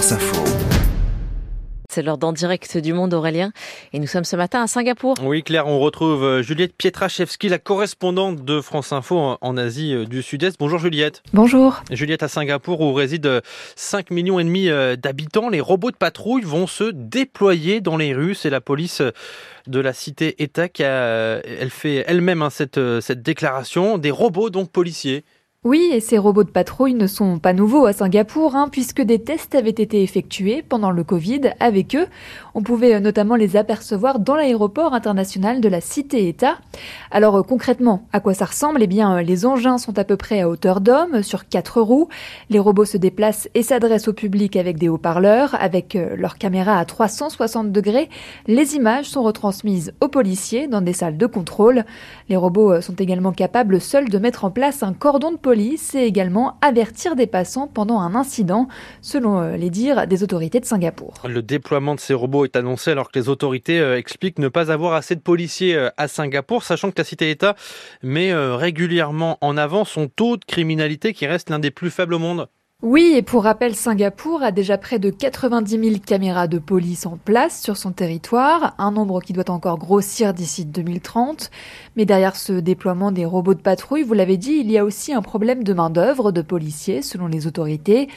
France Info. C'est l'heure d'en direct du monde, Aurélien. Et nous sommes ce matin à Singapour. Oui, Claire, on retrouve euh, Juliette Pietraszewski, la correspondante de France Info en Asie euh, du Sud-Est. Bonjour Juliette. Bonjour. Juliette à Singapour où résident 5 millions et demi euh, d'habitants. Les robots de patrouille vont se déployer dans les rues. C'est la police de la cité-État qui a, elle fait elle-même hein, cette, cette déclaration. Des robots donc policiers. Oui, et ces robots de patrouille ne sont pas nouveaux à Singapour, hein, puisque des tests avaient été effectués pendant le Covid avec eux. On pouvait euh, notamment les apercevoir dans l'aéroport international de la Cité-État. Alors euh, concrètement, à quoi ça ressemble? Eh bien, euh, les engins sont à peu près à hauteur d'homme, sur quatre roues. Les robots se déplacent et s'adressent au public avec des haut-parleurs, avec leur caméra à 360 degrés. Les images sont retransmises aux policiers dans des salles de contrôle. Les robots sont également capables seuls de mettre en place un cordon de police et également avertir des passants pendant un incident, selon euh, les dires des autorités de Singapour. Le déploiement de ces robots est annoncé alors que les autorités euh, expliquent ne pas avoir assez de policiers euh, à Singapour, sachant que la cité-État met régulièrement en avant son taux de criminalité qui reste l'un des plus faibles au monde. Oui, et pour rappel, Singapour a déjà près de 90 000 caméras de police en place sur son territoire, un nombre qui doit encore grossir d'ici 2030. Mais derrière ce déploiement des robots de patrouille, vous l'avez dit, il y a aussi un problème de main-d'œuvre de policiers, selon les autorités.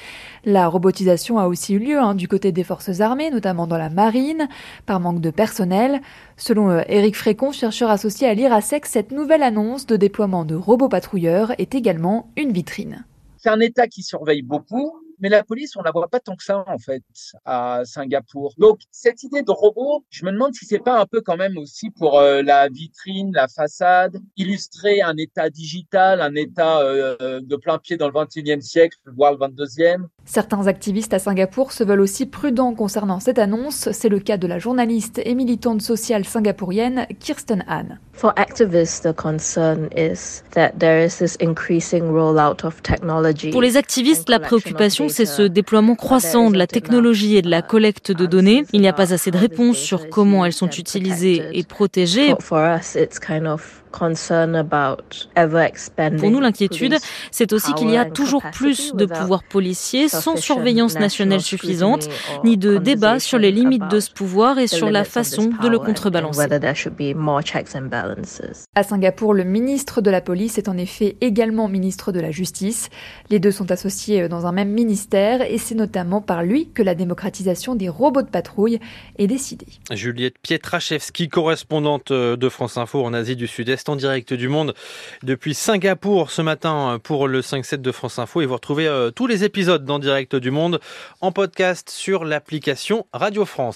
La robotisation a aussi eu lieu hein, du côté des forces armées, notamment dans la marine, par manque de personnel. Selon euh, Éric Frécon, chercheur associé à l'IRASEC, cette nouvelle annonce de déploiement de robots patrouilleurs est également une vitrine. C'est un État qui surveille beaucoup, mais la police, on la voit pas tant que ça en fait à Singapour. Donc cette idée de robot, je me demande si c'est pas un peu quand même aussi pour euh, la vitrine, la façade, illustrer un État digital, un État euh, de plein pied dans le 21e siècle, voire le 22e. Certains activistes à Singapour se veulent aussi prudents concernant cette annonce. C'est le cas de la journaliste et militante sociale singapourienne Kirsten Han. For activists, the concern is that there is this increasing rollout of technology. Pour les activistes, la préoccupation, c'est ce déploiement croissant de la technologie et de la collecte de données. Il n'y a pas assez de réponses sur comment elles sont utilisées et protégées. For us, it's kind of pour nous, l'inquiétude, c'est aussi qu'il y a toujours plus de pouvoirs policiers sans surveillance nationale suffisante, ni de débat sur les limites de ce pouvoir et sur la façon de le contrebalancer. À Singapour, le ministre de la Police est en effet également ministre de la Justice. Les deux sont associés dans un même ministère et c'est notamment par lui que la démocratisation des robots de patrouille est décidée. Juliette Pietraszewski, correspondante de France Info en Asie du Sud-Est en direct du monde depuis Singapour ce matin pour le 5-7 de France Info et vous retrouvez euh, tous les épisodes d'en direct du monde en podcast sur l'application Radio France.